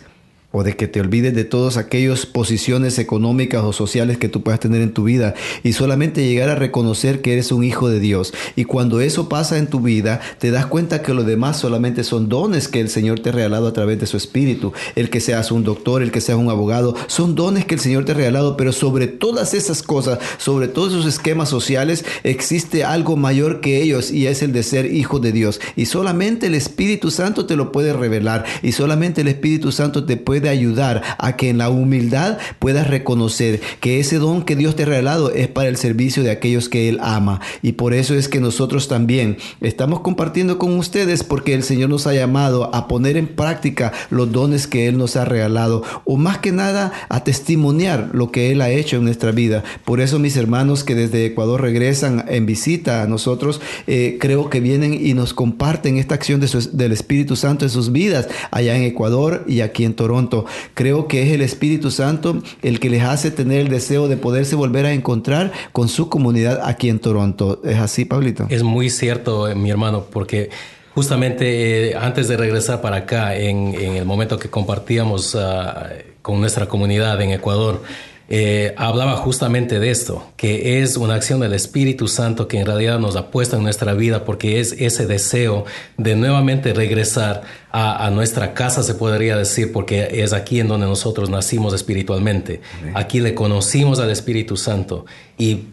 o de que te olvides de todas aquellas posiciones económicas o sociales que tú puedas tener en tu vida y solamente llegar a reconocer que eres un hijo de Dios. Y cuando eso pasa en tu vida, te das cuenta que lo demás solamente son dones que el Señor te ha regalado a través de su Espíritu. El que seas un doctor, el que seas un abogado, son dones que el Señor te ha regalado, pero sobre todas esas cosas, sobre todos esos esquemas sociales, existe algo mayor que ellos y es el de ser hijo de Dios. Y solamente el Espíritu Santo te lo puede revelar y solamente el Espíritu Santo te puede ayudar a que en la humildad puedas reconocer que ese don que Dios te ha regalado es para el servicio de aquellos que Él ama. Y por eso es que nosotros también estamos compartiendo con ustedes porque el Señor nos ha llamado a poner en práctica los dones que Él nos ha regalado o más que nada a testimoniar lo que Él ha hecho en nuestra vida. Por eso mis hermanos que desde Ecuador regresan en visita a nosotros, eh, creo que vienen y nos comparten esta acción del Espíritu Santo en sus vidas allá en Ecuador y aquí en Toronto. Creo que es el Espíritu Santo el que les hace tener el deseo de poderse volver a encontrar con su comunidad aquí en Toronto. ¿Es así, Pablito? Es muy cierto, eh, mi hermano, porque justamente eh, antes de regresar para acá, en, el momento que compartíamos ah, con nuestra comunidad en Ecuador, eh, hablaba justamente de esto, que es una acción del Espíritu Santo que en realidad nos ha puesto en nuestra vida porque es ese deseo de nuevamente regresar a, nuestra casa, se podría decir, porque es aquí en donde nosotros nacimos espiritualmente. Aquí le conocimos al Espíritu Santo y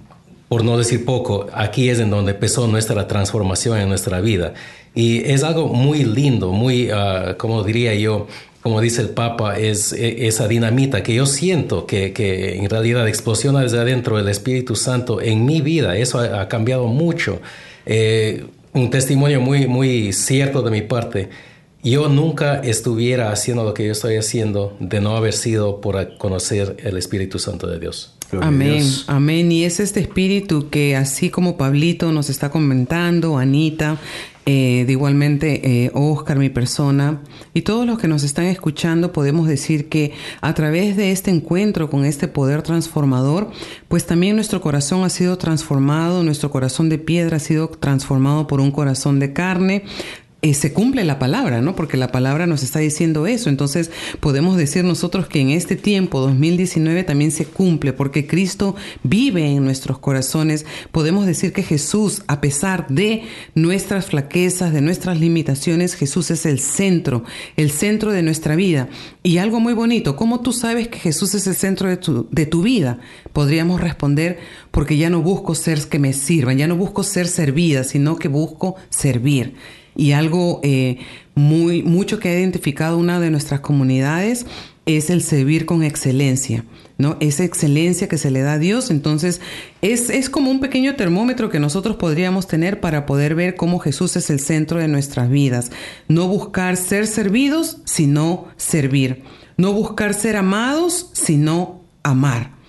por no decir poco, aquí es en donde empezó nuestra transformación en nuestra vida. Y es algo muy lindo, muy, uh, como diría yo, como dice el Papa, es e, esa dinamita que yo siento que, que en realidad explosiona desde adentro del Espíritu Santo en mi vida. Eso ha, cambiado mucho. Eh, un testimonio muy, muy cierto de mi parte. Yo nunca estuviera haciendo lo que yo estoy haciendo de no haber sido por conocer el Espíritu Santo de Dios. Amén, amén. Y es este espíritu que así como Pablito nos está comentando, Anita, eh, de igualmente eh, Oscar, mi persona, y todos los que nos están escuchando, podemos decir que a través de este encuentro con este poder transformador, pues también nuestro corazón ha sido transformado, nuestro corazón de piedra ha sido transformado por un corazón de carne, eh, se cumple la palabra, ¿no? Porque la palabra nos está diciendo eso. Entonces podemos decir nosotros que en este tiempo, 2019, también se cumple, porque Cristo vive en nuestros corazones. Podemos decir que Jesús, a pesar de nuestras flaquezas, de nuestras limitaciones, Jesús es el centro, el centro de nuestra vida. Y algo muy bonito, ¿cómo tú sabes que Jesús es el centro de tu, de tu vida? Podríamos responder, porque ya no busco ser que me sirvan, ya no busco ser servida, sino que busco servir. Y algo eh, muy, mucho que ha identificado una de nuestras comunidades es el servir con excelencia, ¿no? Esa excelencia que se le da a Dios. Entonces, es, es como un pequeño termómetro que nosotros podríamos tener para poder ver cómo Jesús es el centro de nuestras vidas. No buscar ser servidos, sino servir. No buscar ser amados, sino amar.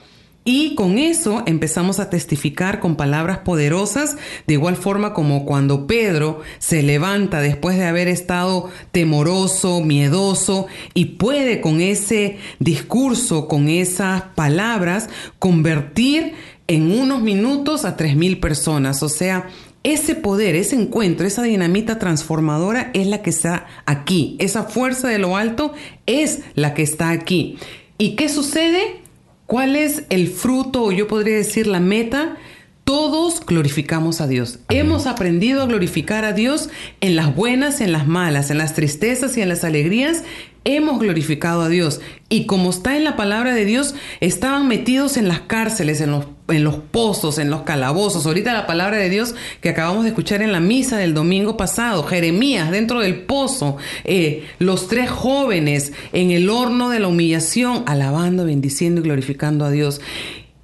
Y con eso empezamos a testificar con palabras poderosas, de igual forma como cuando Pedro se levanta después de haber estado temoroso, miedoso, y puede con ese discurso, con esas palabras, convertir en unos minutos a 3.000 personas. O sea, ese poder, ese encuentro, esa dinamita transformadora es la que está aquí. Esa fuerza de lo alto es la que está aquí. ¿Y qué sucede? ¿Cuál es el fruto o yo podría decir la meta? Todos glorificamos a Dios. Hemos aprendido a glorificar a Dios en las buenas, en las malas, en las tristezas y en las alegrías. Hemos glorificado a Dios. Y como está en la palabra de Dios, estaban metidos en las cárceles, en los, pozos, en los calabozos. Ahorita la palabra de Dios que acabamos de escuchar en la misa del domingo pasado, Jeremías dentro del pozo, eh, los tres jóvenes en el horno de la humillación, alabando, bendiciendo y glorificando a Dios.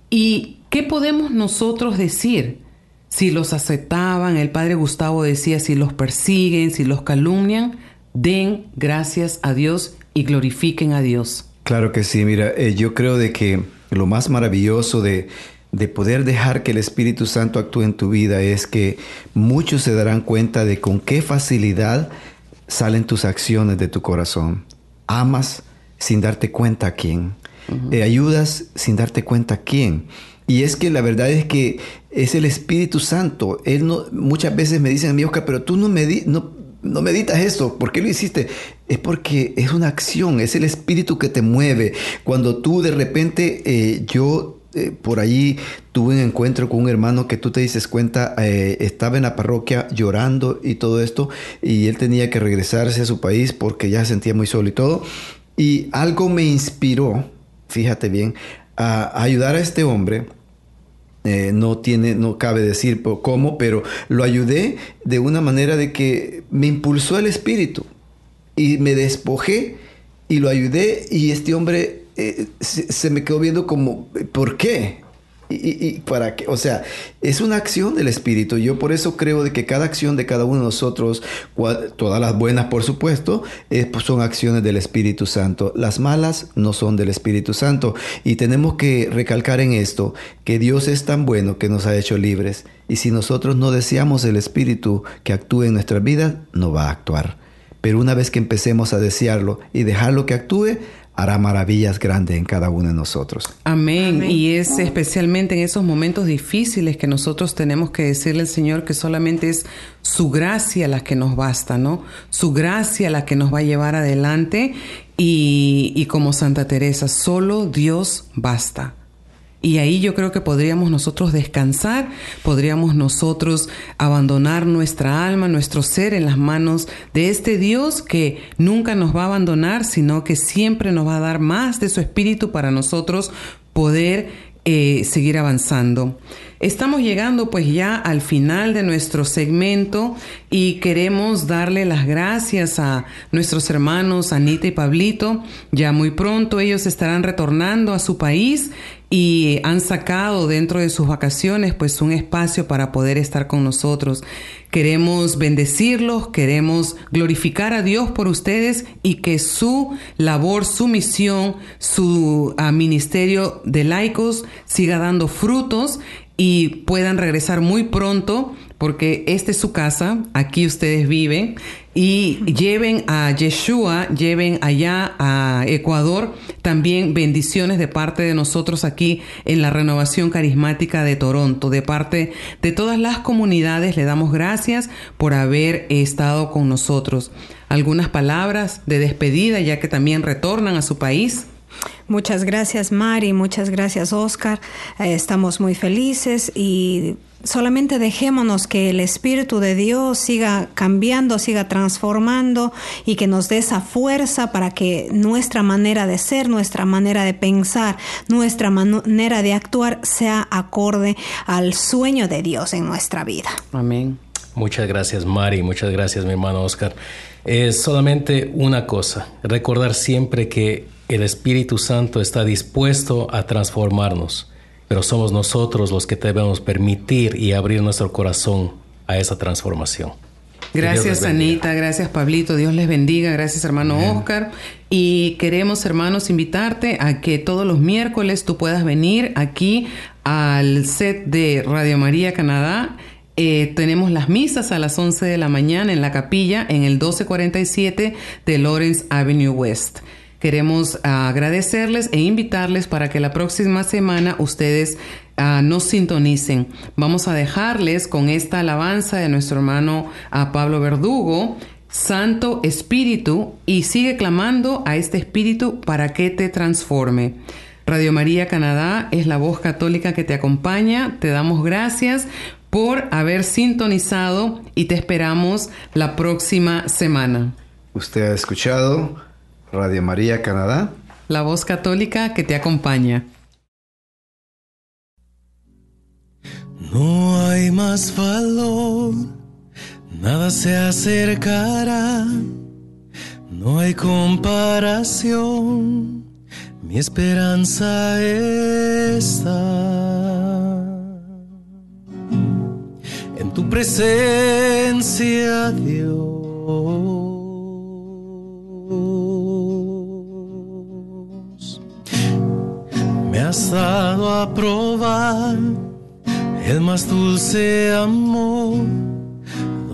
Y ¿Qué podemos nosotros decir? Si los aceptaban, el padre Gustavo decía, si los persiguen, si los calumnian, den gracias a Dios y glorifiquen a Dios. Claro que sí, mira, eh, yo creo de que lo más maravilloso de, de poder dejar que el Espíritu Santo actúe en tu vida es que muchos se darán cuenta de con qué facilidad salen tus acciones de tu corazón. Amas sin darte cuenta a quién. Eh, ayudas sin darte cuenta a quién. Y es que la verdad es que es el Espíritu Santo. Él no, muchas veces me dicen a mí, Oscar, pero tú no, no, no meditas eso. ¿Por qué lo hiciste? Es porque es una acción, es el Espíritu que te mueve. Cuando tú de repente, eh, yo eh, por allí tuve un encuentro con un hermano que tú te dices cuenta, eh, estaba en la parroquia llorando y todo esto, y él tenía que regresarse a su país porque ya se sentía muy solo y todo. Y algo me inspiró, fíjate bien, a ayudar a este hombre eh, no tiene, no cabe decir cómo, pero lo ayudé de una manera de que me impulsó el espíritu y me despojé y lo ayudé y este hombre eh, se, me quedó viendo como, ¿por qué? Y, para qué, o sea, es una acción del Espíritu. Yo por eso creo de que cada acción de cada uno de nosotros, todas las buenas por supuesto, eh, pues son acciones del Espíritu Santo. Las malas no son del Espíritu Santo. Y tenemos que recalcar en esto que Dios es tan bueno que nos ha hecho libres. Y si nosotros no deseamos el Espíritu que actúe en nuestras vidas, no va a actuar. Pero una vez que empecemos a desearlo y dejarlo que actúe, hará maravillas grandes en cada uno de nosotros. Amén. Y es especialmente en esos momentos difíciles que nosotros tenemos que decirle al Señor que solamente es su gracia la que nos basta, ¿no? Su gracia la que nos va a llevar adelante y, y como Santa Teresa, solo Dios basta. Y ahí yo creo que podríamos nosotros descansar, podríamos nosotros abandonar nuestra alma, nuestro ser en las manos de este Dios que nunca nos va a abandonar, sino que siempre nos va a dar más de su espíritu para nosotros poder eh, seguir avanzando. Estamos llegando pues ya al final de nuestro segmento y queremos darle las gracias a nuestros hermanos Anita y Pablito. Ya muy pronto ellos estarán retornando a su país y han sacado dentro de sus vacaciones pues un espacio para poder estar con nosotros. Queremos bendecirlos, queremos glorificar a Dios por ustedes y que su labor, su misión, su ah, ministerio de laicos siga dando frutos y puedan regresar muy pronto porque esta es su casa, aquí ustedes viven, y lleven a Yeshua, lleven allá a Ecuador también bendiciones de parte de nosotros aquí en la Renovación Carismática de Toronto. De parte de todas las comunidades le damos gracias por haber estado con nosotros. Algunas palabras de despedida ya que también retornan a su país. Muchas gracias Mari, muchas gracias Oscar. Eh, estamos muy felices y solamente dejémonos que el Espíritu de Dios siga cambiando, siga transformando y que nos dé esa fuerza para que nuestra manera de ser, nuestra manera de pensar, nuestra manera de actuar sea acorde al sueño de Dios en nuestra vida. Amén. Muchas gracias Mari, muchas gracias mi hermano Oscar. Es solamente una cosa, recordar siempre que el Espíritu Santo está dispuesto a transformarnos, pero somos nosotros los que debemos permitir y abrir nuestro corazón a esa transformación. Gracias Anita, gracias Pablito, Dios les bendiga, gracias hermano Oscar. Y queremos hermanos invitarte a que todos los miércoles tú puedas venir aquí al set de Radio María Canadá. Eh, tenemos las misas a las 11 de la mañana en la capilla en el 1247 de Lawrence Avenue West. Queremos agradecerles e invitarles para que la próxima semana ustedes uh, nos sintonicen. Vamos a dejarles con esta alabanza de nuestro hermano uh, Pablo Verdugo. Santo Espíritu y sigue clamando a este Espíritu para que te transforme. Radio María Canadá es la voz católica que te acompaña. Te damos gracias por haber sintonizado y te esperamos la próxima semana. Usted ha escuchado Radio María Canadá, la voz católica que te acompaña. No hay más valor, nada se acercará, no hay comparación, mi esperanza está en tu presencia, Dios. Probar el más dulce amor,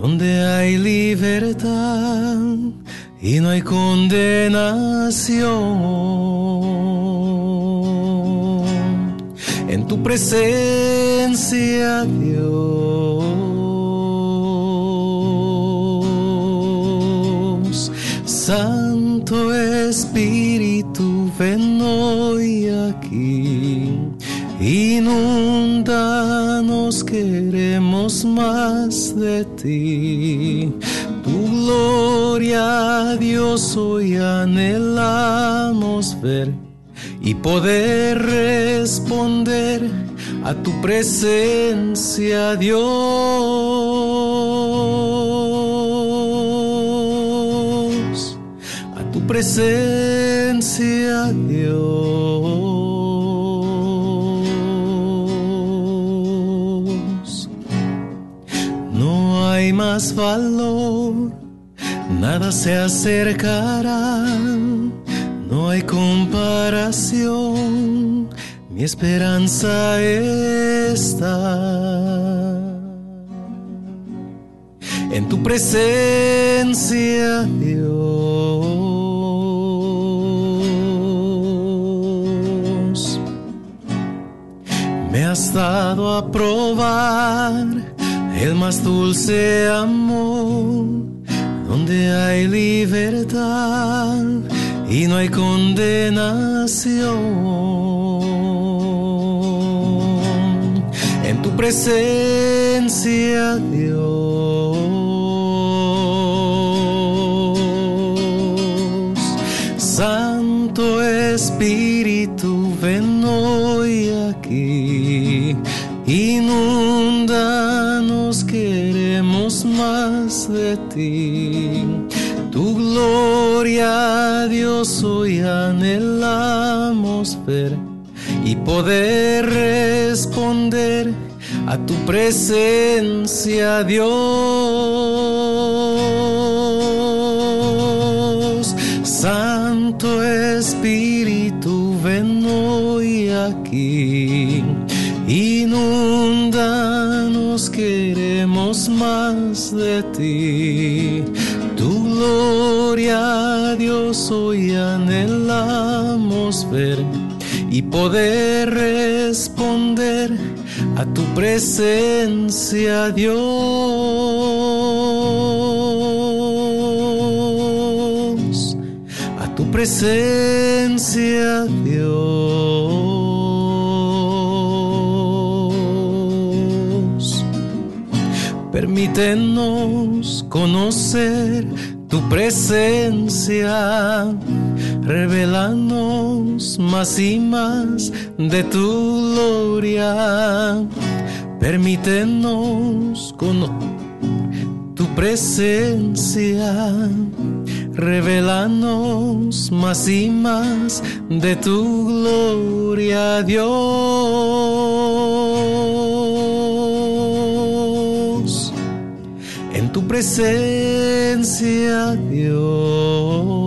donde hay libertad y no hay condenación. En tu presencia, Dios. Santo Espíritu, Inundanos, queremos más de ti. Tu gloria, Dios, hoy anhelamos ver y poder responder a tu presencia, Dios. A tu presencia, Dios. No hay más valor, nada se acercará no hay comparación, mi esperanza está en tu presencia, Dios. Me has dado a probar el más dulce amor, donde hay libertad y no hay condenación. En tu presencia, Dios. Santo Espíritu, ti. Tu gloria, Dios, hoy anhelamos ver y poder responder a tu presencia, Dios. Santo Espíritu, ven hoy aquí. Inundanos, más de ti. Tu gloria, Dios, hoy anhelamos ver y poder responder a tu presencia, Dios. A tu presencia, Dios. Permítenos conocer tu presencia, revelanos más y más de tu gloria. Permítenos conocer tu presencia, revelanos más y más de tu gloria, Dios. Tu presencia, Dios.